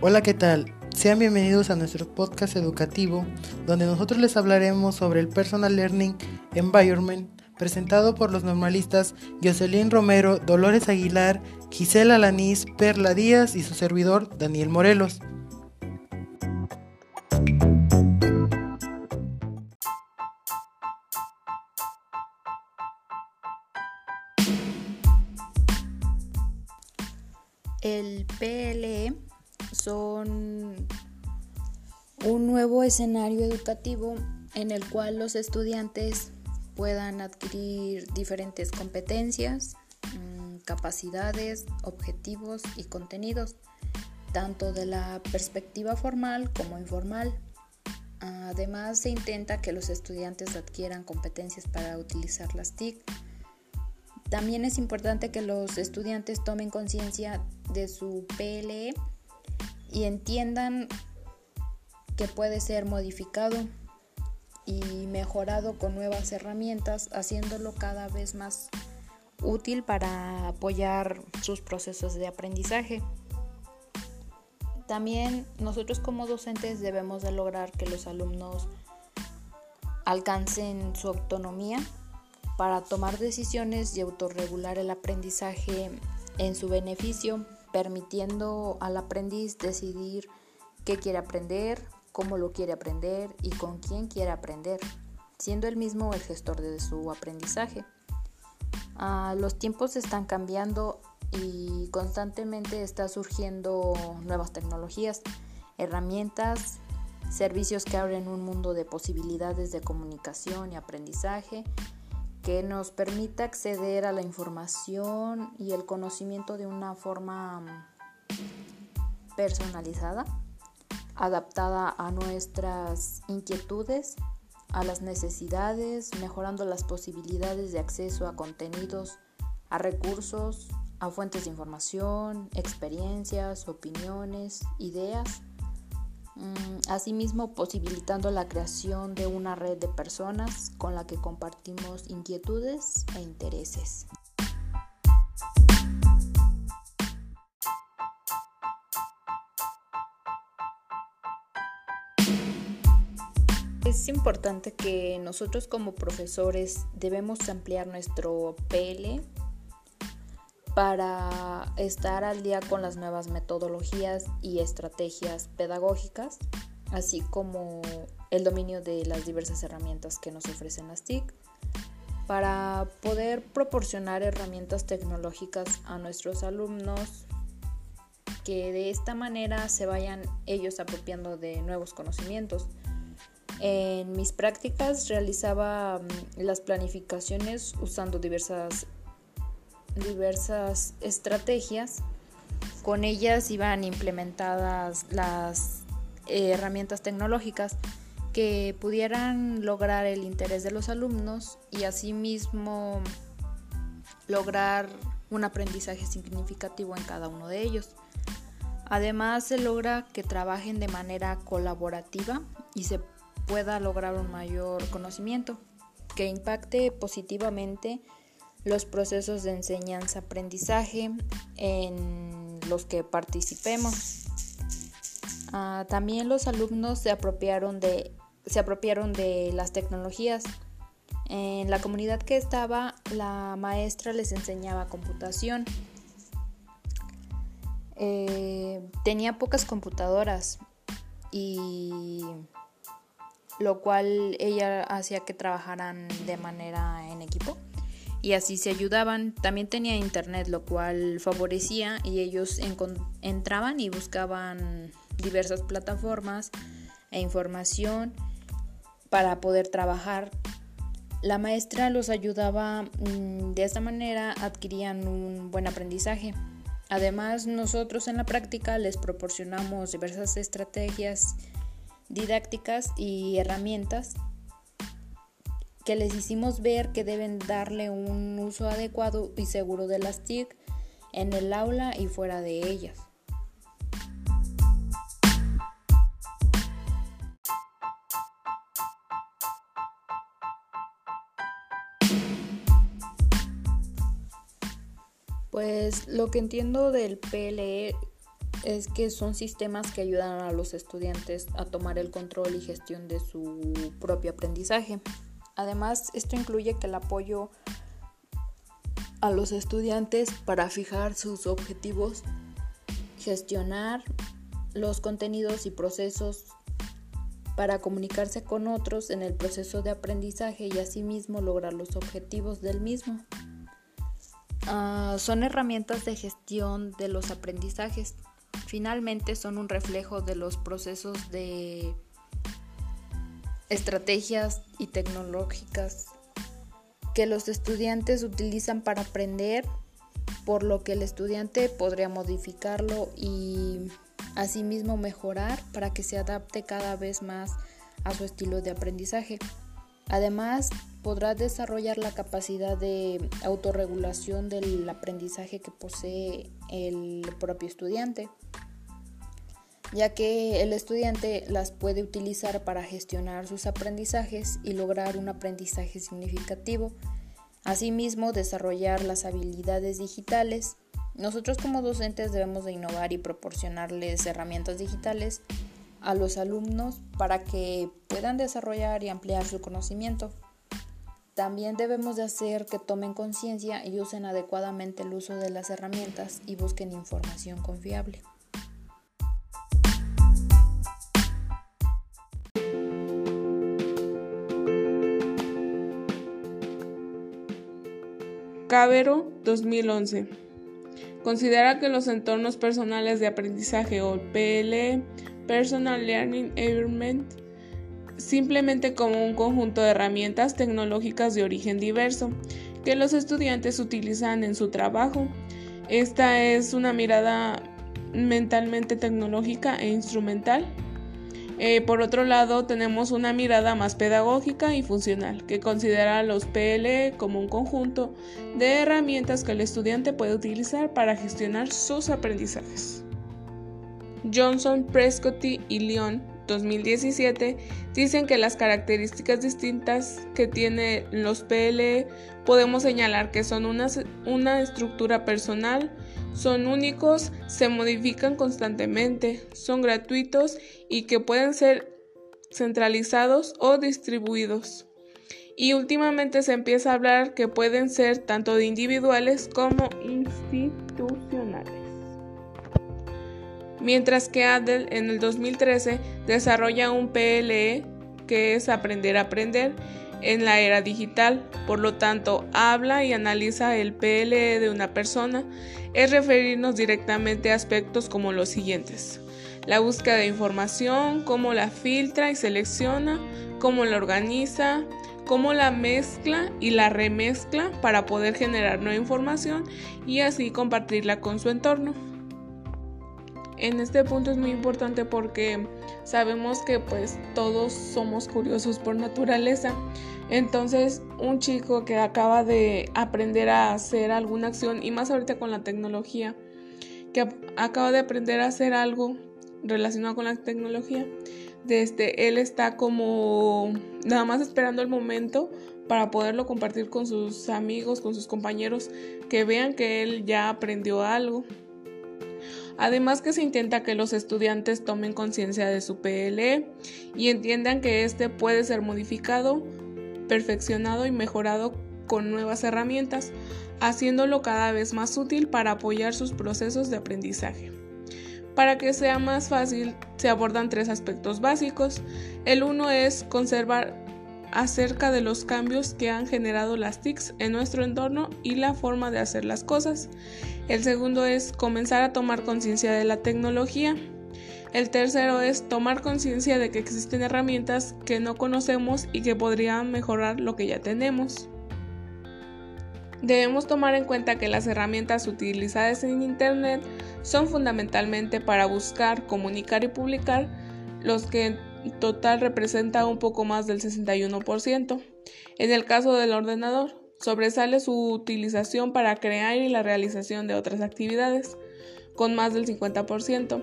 Hola, ¿qué tal? Sean bienvenidos a nuestro podcast educativo, donde nosotros les hablaremos sobre el Personal Learning Environment, presentado por los normalistas Jocelyn Romero, Dolores Aguilar, Gisela Lanís, Perla Díaz y su servidor Daniel Morelos. Nuevo escenario educativo en el cual los estudiantes puedan adquirir diferentes competencias, mm, capacidades, objetivos y contenidos, tanto de la perspectiva formal como informal. Además, se intenta que los estudiantes adquieran competencias para utilizar las TIC también es importante que los estudiantes tomen conciencia de su PLE y entiendan que puede ser modificado y mejorado con nuevas herramientas, haciéndolo cada vez más útil para apoyar sus procesos de aprendizaje. También nosotros como docentes debemos de lograr que los alumnos alcancen su autonomía para tomar decisiones y autorregular el aprendizaje en su beneficio, permitiendo al aprendiz decidir qué quiere aprender, cómo lo quiere aprender y con quién quiere aprender, siendo él mismo el gestor de su aprendizaje. Ah, los tiempos están cambiando y constantemente está surgiendo nuevas tecnologías, herramientas, servicios que abren un mundo de posibilidades de comunicación y aprendizaje que nos permita acceder a la información y el conocimiento de una forma mm, personalizada, adaptada a nuestras inquietudes, a las necesidades, mejorando las posibilidades de acceso a contenidos, a recursos, a fuentes de información, experiencias, opiniones, ideas Mm, asimismo posibilitando la creación de una red de personas con la que compartimos inquietudes e intereses. Es importante que nosotros como profesores debemos ampliar nuestro PL para estar al día con las nuevas metodologías y estrategias pedagógicas, así como el dominio de las diversas herramientas que nos ofrecen las TIC, para poder proporcionar herramientas tecnológicas a nuestros alumnos que de esta manera se vayan ellos apropiando de nuevos conocimientos. En mis prácticas realizaba mm, las planificaciones usando diversas diversas estrategias. Con ellas iban implementadas las herramientas tecnológicas que pudieran lograr el interés de los alumnos y asimismo lograr un aprendizaje significativo en cada uno de ellos. Además se logra que trabajen de manera colaborativa y se pueda lograr un mayor conocimiento que impacte positivamente los procesos de enseñanza-aprendizaje en los que participemos. Ah, también los alumnos se apropiaron, de, se apropiaron de las tecnologías. En la comunidad que estaba, la maestra les enseñaba computación. Eh, tenía pocas computadoras y lo cual ella hacía que trabajaran de manera en equipo y así se ayudaban. También tenía internet, lo cual favorecía y ellos entraban y buscaban diversas plataformas e información para poder trabajar. La maestra los ayudaba mm, de esta manera, adquirían un buen aprendizaje. Además, nosotros en la práctica les proporcionamos diversas estrategias didácticas y herramientas que les hicimos ver que deben darle un uso adecuado y seguro de las TIC en el aula y fuera de ellas. Pues lo que entiendo del PLE es que son sistemas que ayudan a los estudiantes a tomar el control y gestión de su propio aprendizaje. Además, esto incluye que el apoyo a los estudiantes para fijar sus objetivos, gestionar los contenidos y procesos para comunicarse con otros en el proceso de aprendizaje y asimismo lograr los objetivos del mismo. Ah, son herramientas de gestión de los aprendizajes. Finalmente son un reflejo de los procesos de estrategias y tecnológicas que los estudiantes utilizan para aprender, por lo que el estudiante podría modificarlo y asimismo mejorar para que se adapte cada vez más a su estilo de aprendizaje. Además, podrá desarrollar la capacidad de autorregulación del aprendizaje que posee el propio estudiante, ya que el estudiante las puede utilizar para gestionar sus aprendizajes y lograr un aprendizaje significativo. Asimismo, desarrollar las habilidades digitales nosotros como docentes debemos de innovar y proporcionarles herramientas digitales a los alumnos para que puedan desarrollar y ampliar su conocimiento. También debemos de hacer que tomen conciencia y usen adecuadamente el uso de las herramientas y busquen información confiable. Cabero 2011 Considera que los entornos personales de aprendizaje o PLE, Personal Learning Environment, simplemente como un conjunto de herramientas tecnológicas de origen diverso que los estudiantes utilizan en su trabajo. Esta es una mirada mentalmente tecnológica e instrumental eh, por otro lado, tenemos una mirada más pedagógica y funcional, que considera a los PLE como un conjunto de herramientas que el estudiante puede utilizar para gestionar sus aprendizajes. Johnson, Prescott y Lyon 2017 dicen que las características distintas que tienen los PLE podemos señalar que son una, una estructura personal, son únicos, se modifican constantemente, son gratuitos y que pueden ser centralizados o distribuidos. Y últimamente se empieza a hablar que pueden ser tanto de individuales como institucionales. Mientras que Adel en el 2013 desarrolla un PLE que es aprender a aprender en la era digital. Por lo tanto, habla y analiza el PLE de una persona es referirnos directamente a aspectos como los siguientes. La búsqueda de información, cómo la filtra y selecciona, cómo la organiza, cómo la mezcla y la remezcla para poder generar nueva información y así compartirla con su entorno. En este punto es muy importante porque sabemos que pues todos somos curiosos por naturaleza. Entonces un chico que acaba de aprender a hacer alguna acción y más ahorita con la tecnología, que acaba de aprender a hacer algo relacionado con la tecnología, desde él está como nada más esperando el momento para poderlo compartir con sus amigos, con sus compañeros, que vean que él ya aprendió algo. Además que se intenta que los estudiantes tomen conciencia de su PLE y entiendan que este puede ser modificado, perfeccionado y mejorado con nuevas herramientas, haciéndolo cada vez más útil para apoyar sus procesos de aprendizaje. Para que sea más fácil, se abordan tres aspectos básicos. El uno es conservar acerca de los cambios que han generado las TICs en nuestro entorno y la forma de hacer las cosas. El segundo es comenzar a tomar conciencia de la tecnología. El tercero es tomar conciencia de que existen herramientas que no conocemos y que podrían mejorar lo que ya tenemos. Debemos tomar en cuenta que las herramientas utilizadas en Internet son fundamentalmente para buscar, comunicar y publicar, los que total representa un poco más del 61%. En el caso del ordenador, sobresale su utilización para crear y la realización de otras actividades, con más del 50%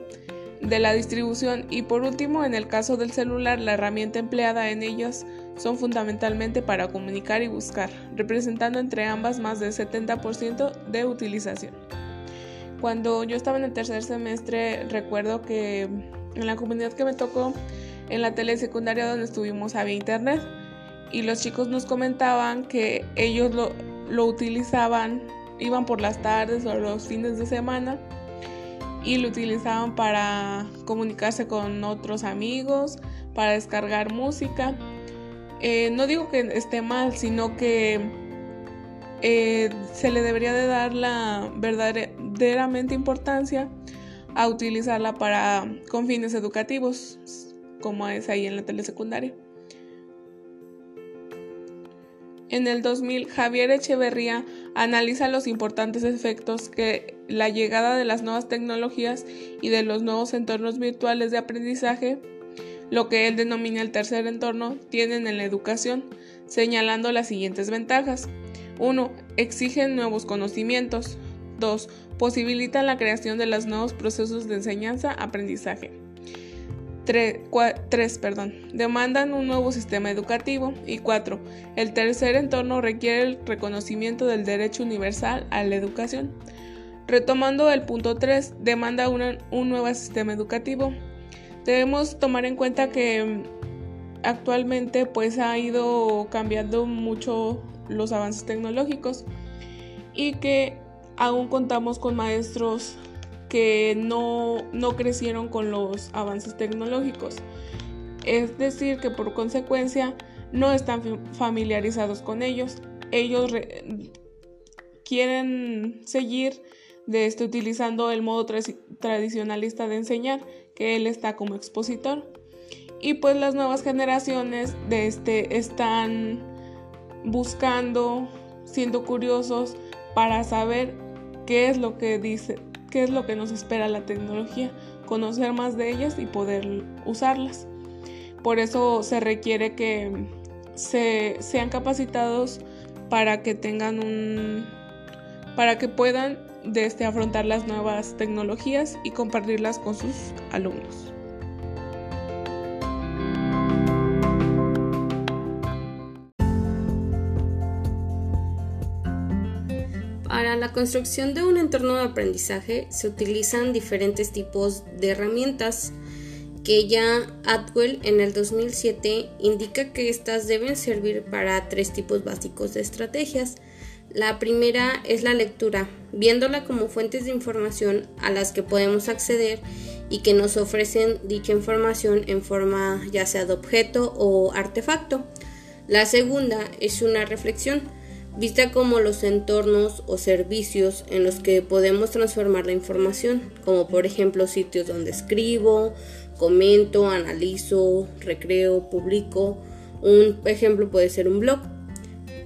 de la distribución y por último en el caso del celular la herramienta empleada en ellos son fundamentalmente para comunicar y buscar, representando entre ambas más del 70% de utilización. Cuando yo estaba en el tercer semestre, recuerdo que en la comunidad que me tocó, en la telesecundaria donde estuvimos había internet y los chicos nos comentaban que ellos lo, lo utilizaban, iban por las tardes o los fines de semana y lo utilizaban para comunicarse con otros amigos, para descargar música. Eh, no digo que esté mal, sino que eh, se le debería de dar la verdaderamente importancia a utilizarla para con fines educativos, como es ahí en la telesecundaria. En el 2000, Javier Echeverría analiza los importantes efectos que la llegada de las nuevas tecnologías y de los nuevos entornos virtuales de aprendizaje, lo que él denomina el tercer entorno, tienen en la educación, señalando las siguientes ventajas. 1. Exigen nuevos conocimientos. 2. Posibilitan la creación de los nuevos procesos de enseñanza-aprendizaje. 3, perdón, demandan un nuevo sistema educativo. Y 4. El tercer entorno requiere el reconocimiento del derecho universal a la educación. Retomando el punto 3, demanda un nuevo sistema educativo. Debemos tomar en cuenta que mm, actualmente pues ha ido cambiando mucho los avances tecnológicos y que aún contamos con maestros que no, no crecieron con los avances tecnológicos. Es decir, que por consecuencia no están familiarizados con ellos. Ellos quieren seguir de este, utilizando el modo tradicionalista de enseñar, que él está como expositor. Y pues las nuevas generaciones de este están buscando, siendo curiosos para saber qué es lo que dice, qué es lo que nos espera la tecnología, conocer más de ellas y poder usarlas. Por eso se requiere que se, sean capacitados para que tengan un para que puedan desde este, afrontar las nuevas tecnologías y compartirlas con sus alumnos. Para la construcción de un entorno de aprendizaje se utilizan diferentes tipos de herramientas que ya Atwell en el 2007 indica que estas deben servir para tres tipos básicos de estrategias. La primera es la lectura, viéndola como fuentes de información a las que podemos acceder y que nos ofrecen dicha información en forma ya sea de objeto o artefacto. La segunda es una reflexión, vista como los entornos o servicios en los que podemos transformar la información, como por ejemplo sitios donde escribo, comento, analizo, recreo, publico. Un ejemplo puede ser un blog.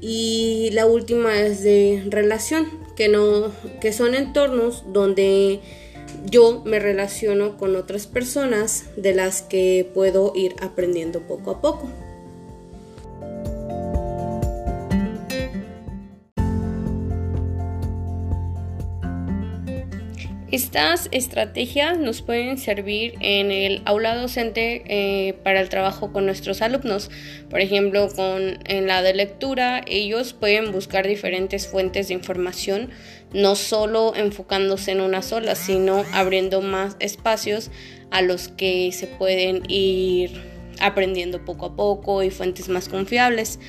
Y la última es de relación, que no que son entornos donde yo me relaciono con otras personas de las que puedo ir aprendiendo poco a poco. Estas estrategias nos pueden servir en el aula docente eh, para el trabajo con nuestros alumnos. Por ejemplo, con, en la de lectura, ellos pueden buscar diferentes fuentes de información, no solo enfocándose en una sola, sino abriendo más espacios a los que se pueden ir aprendiendo poco a poco y fuentes más confiables.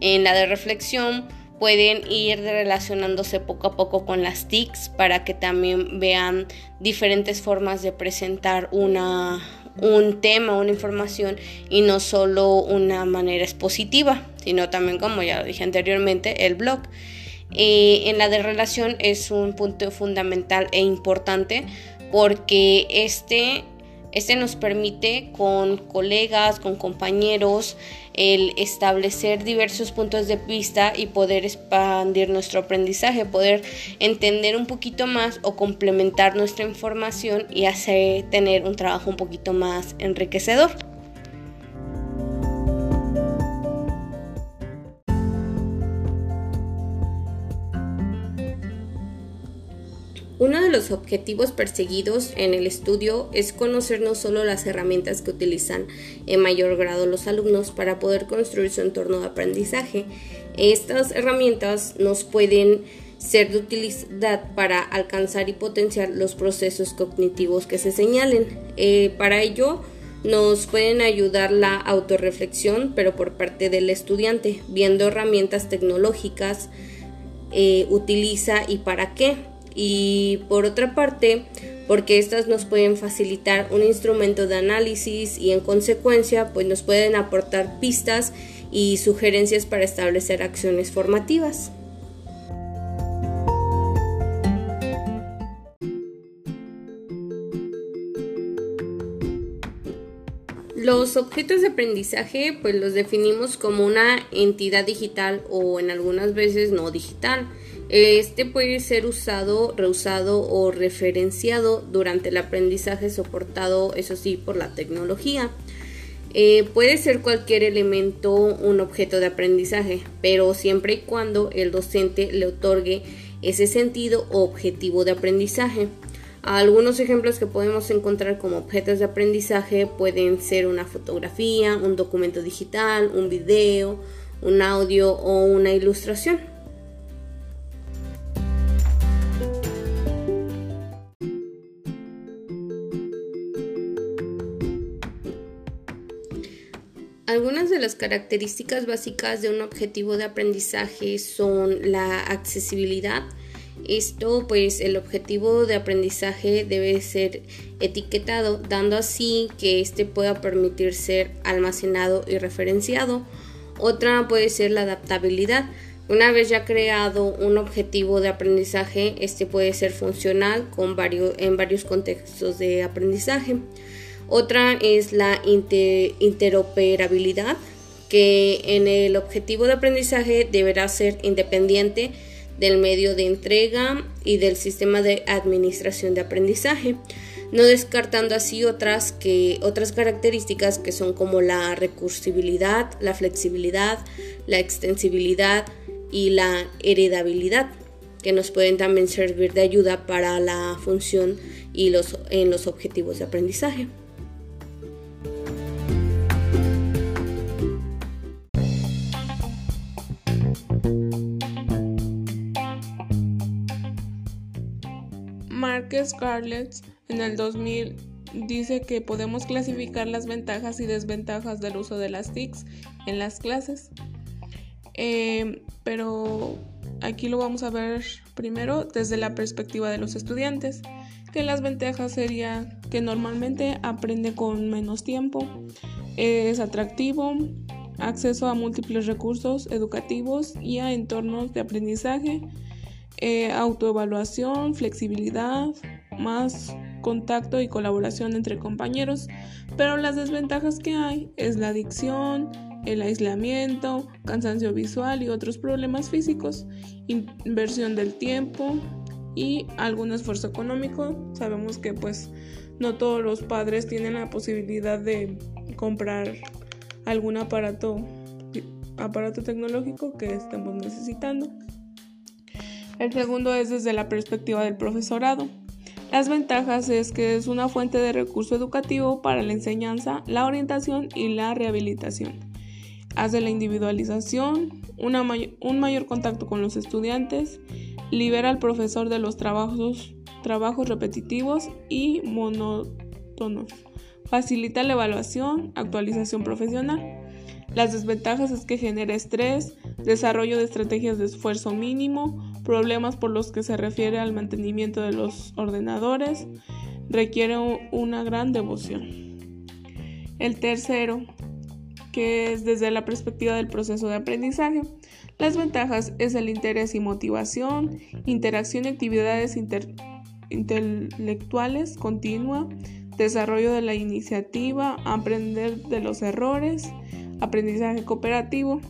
En la de reflexión, pueden ir relacionándose poco a poco con las TICs para que también vean diferentes formas de presentar una, un tema, una información y no solo una manera expositiva, sino también, como ya lo dije anteriormente, el blog. Eh, en la de relación es un punto fundamental e importante porque este este nos permite con colegas, con compañeros, el establecer diversos puntos de vista y poder expandir nuestro aprendizaje, poder entender un poquito más o complementar nuestra información y hacer tener un trabajo un poquito más enriquecedor. Uno de los objetivos perseguidos en el estudio es conocer no solo las herramientas que utilizan en mayor grado los alumnos para poder construir su entorno de aprendizaje. Estas herramientas nos pueden ser de utilidad para alcanzar y potenciar los procesos cognitivos que se señalen. Eh, para ello, nos pueden ayudar la autorreflexión, pero por parte del estudiante, viendo herramientas tecnológicas, eh, utiliza y para qué. Y por otra parte, porque estas nos pueden facilitar un instrumento de análisis y en consecuencia, pues nos pueden aportar pistas y sugerencias para establecer acciones formativas. Los objetos de aprendizaje pues los definimos como una entidad digital o en algunas veces no digital. Este puede ser usado, reusado o referenciado durante el aprendizaje soportado, eso sí, por la tecnología. Eh, puede ser cualquier elemento un objeto de aprendizaje, pero siempre y cuando el docente le otorgue ese sentido o objetivo de aprendizaje. Algunos ejemplos que podemos encontrar como objetos de aprendizaje pueden ser una fotografía, un documento digital, un video, un audio o una ilustración. Algunas de las características básicas de un objetivo de aprendizaje son la accesibilidad, esto, pues el objetivo de aprendizaje debe ser etiquetado, dando así que éste pueda permitir ser almacenado y referenciado. Otra puede ser la adaptabilidad. Una vez ya creado un objetivo de aprendizaje, este puede ser funcional con varios, en varios contextos de aprendizaje. Otra es la interoperabilidad, que en el objetivo de aprendizaje deberá ser independiente del medio de entrega y del sistema de administración de aprendizaje, no descartando así otras, que, otras características que son como la recursibilidad, la flexibilidad, la extensibilidad y la heredabilidad, que nos pueden también servir de ayuda para la función y los, en los objetivos de aprendizaje. Marques Scarlett en el 2000 dice que podemos clasificar las ventajas y desventajas del uso de las TICs en las clases. Eh, pero aquí lo vamos a ver primero desde la perspectiva de los estudiantes, que las ventajas sería que normalmente aprende con menos tiempo, es atractivo, acceso a múltiples recursos educativos y a entornos de aprendizaje, eh, autoevaluación, flexibilidad, más contacto y colaboración entre compañeros, pero las desventajas que hay es la adicción, el aislamiento, cansancio visual y otros problemas físicos, inversión del tiempo y algún esfuerzo económico. Sabemos que pues no todos los padres tienen la posibilidad de comprar algún aparato aparato tecnológico que estemos necesitando. El segundo es desde la perspectiva del profesorado. Las ventajas es que es una fuente de recurso educativo para la enseñanza, la orientación y la rehabilitación. Hace la individualización, un mayor contacto con los estudiantes, libera al profesor de los trabajos, trabajos repetitivos y monótonos, facilita la evaluación, actualización profesional. Las desventajas es que genera estrés, desarrollo de estrategias de esfuerzo mínimo, problemas por los que se refiere al mantenimiento de los ordenadores, requiere una gran devoción. El tercero, que es desde la perspectiva del proceso de aprendizaje. Las ventajas es el interés y motivación, interacción y actividades intelectuales continua, desarrollo de la iniciativa, aprender de los errores, aprendizaje cooperativo,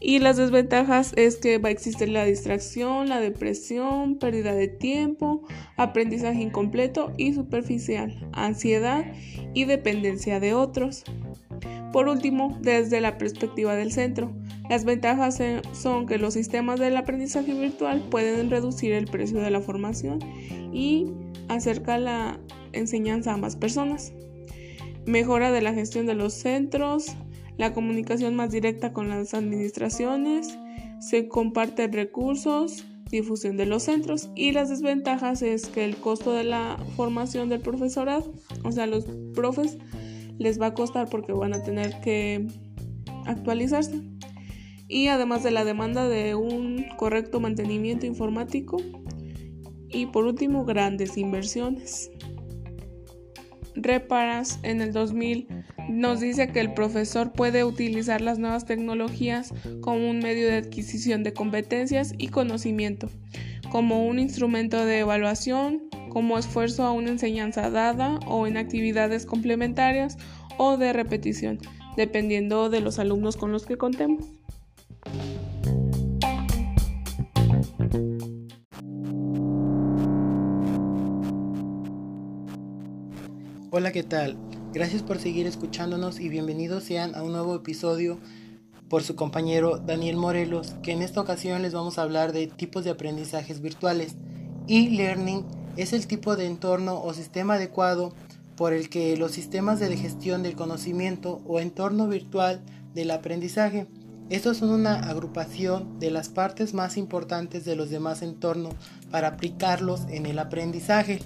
y las desventajas es que va a existir la distracción, la depresión, pérdida de tiempo, aprendizaje incompleto y superficial, ansiedad y dependencia de otros. Por último, desde la perspectiva del centro, las ventajas son que los sistemas del aprendizaje virtual pueden reducir el precio de la formación y acercar la enseñanza a más personas. Mejora de la gestión de los centros, la comunicación más directa con las administraciones, se comparten recursos, difusión de los centros y las desventajas es que el costo de la formación del profesorado, o sea, los profes les va a costar porque van a tener que actualizarse. Y además de la demanda de un correcto mantenimiento informático. Y por último, grandes inversiones. Reparas en el 2000 nos dice que el profesor puede utilizar las nuevas tecnologías como un medio de adquisición de competencias y conocimiento, como un instrumento de evaluación, como esfuerzo a una enseñanza dada o en actividades complementarias o de repetición, dependiendo de los alumnos con los que contemos. Hola, ¿qué tal? Gracias por seguir escuchándonos y bienvenidos sean a un nuevo episodio por su compañero Daniel Morelos, que en esta ocasión les vamos a hablar de tipos de aprendizajes virtuales. E-learning es el tipo de entorno o sistema adecuado por el que los sistemas de gestión del conocimiento o entorno virtual del aprendizaje. Estos son una agrupación de las partes más importantes de los demás entornos para aplicarlos en el aprendizaje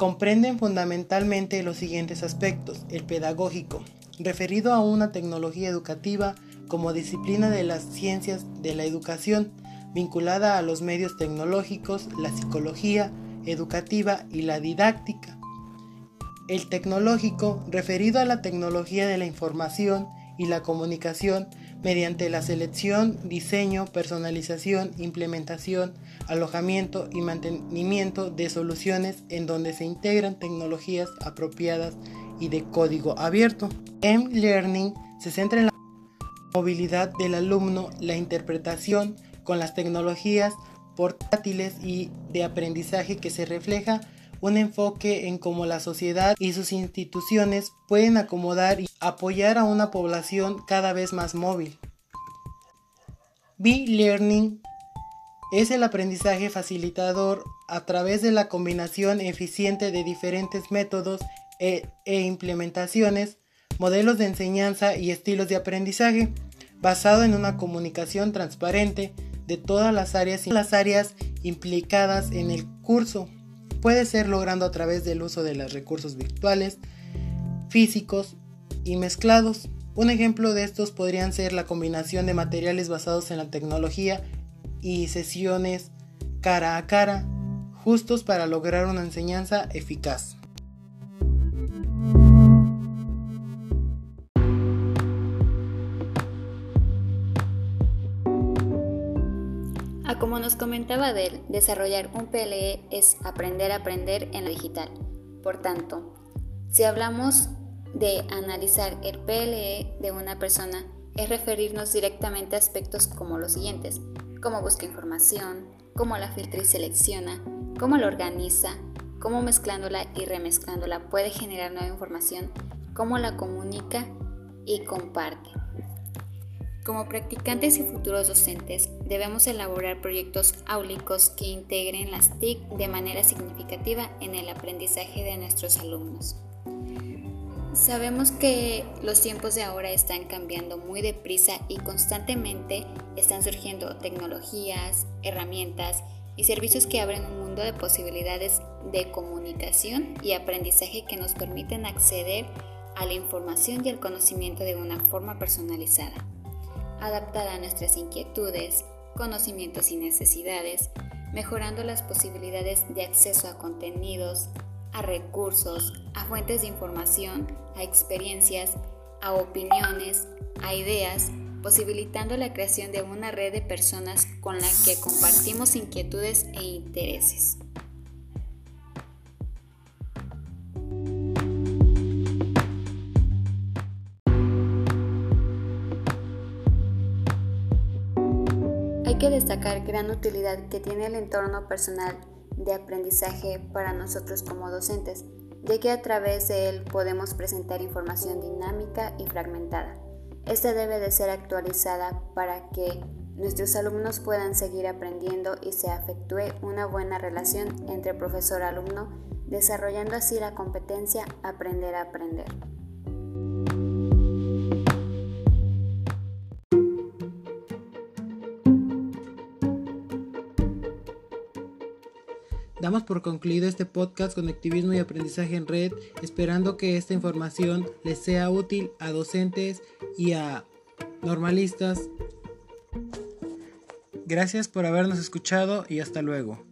comprenden fundamentalmente los siguientes aspectos. El pedagógico, referido a una tecnología educativa como disciplina de las ciencias de la educación, vinculada a los medios tecnológicos, la psicología educativa y la didáctica. El tecnológico, referido a la tecnología de la información y la comunicación mediante la selección, diseño, personalización, implementación, alojamiento y mantenimiento de soluciones en donde se integran tecnologías apropiadas y de código abierto. M-Learning se centra en la movilidad del alumno, la interpretación con las tecnologías portátiles y de aprendizaje que se refleja un enfoque en cómo la sociedad y sus instituciones pueden acomodar y apoyar a una población cada vez más móvil. B-Learning es el aprendizaje facilitador a través de la combinación eficiente de diferentes métodos e, e, implementaciones, modelos de enseñanza y estilos de aprendizaje, basado en una comunicación transparente de todas las áreas, las áreas implicadas en el curso. Puede ser logrando a través del uso de los recursos virtuales, físicos y mezclados. Un ejemplo de estos podrían ser la combinación de materiales basados en la tecnología y sesiones cara a cara, justos para lograr una enseñanza eficaz. Como nos comentaba Del, desarrollar un PLE es aprender a aprender en lo digital. Por tanto, si hablamos de analizar el PLE de una persona, es referirnos directamente a aspectos como los siguientes cómo busca información, cómo la filtra y selecciona, cómo la organiza, cómo mezclándola y remezclándola puede generar nueva información, cómo la comunica y comparte. Como practicantes y futuros docentes, debemos elaborar proyectos áulicos que integren las TIC de manera significativa en el aprendizaje de nuestros alumnos. Sabemos que los tiempos de ahora están cambiando muy deprisa y constantemente están surgiendo tecnologías, herramientas y servicios que abren un mundo de posibilidades de comunicación y aprendizaje que nos permiten acceder a la información y al conocimiento de una forma personalizada, adaptada a nuestras inquietudes, conocimientos y necesidades, mejorando las posibilidades de acceso a contenidos, a recursos, a fuentes de información, a experiencias, a opiniones, a ideas, posibilitando la creación de una red de personas con la que compartimos inquietudes e intereses. Que destacar gran utilidad que tiene el entorno personal de aprendizaje para nosotros como docentes, ya que a través de él podemos presentar información dinámica y fragmentada. Esta debe de ser actualizada para que nuestros alumnos puedan seguir aprendiendo y se afectúe una buena relación entre profesor-alumno, desarrollando así la competencia aprender a aprender. Damos por concluido este podcast Conectivismo y Aprendizaje en Red, esperando que esta información les sea útil a docentes y a normalistas. Gracias por habernos escuchado y hasta luego.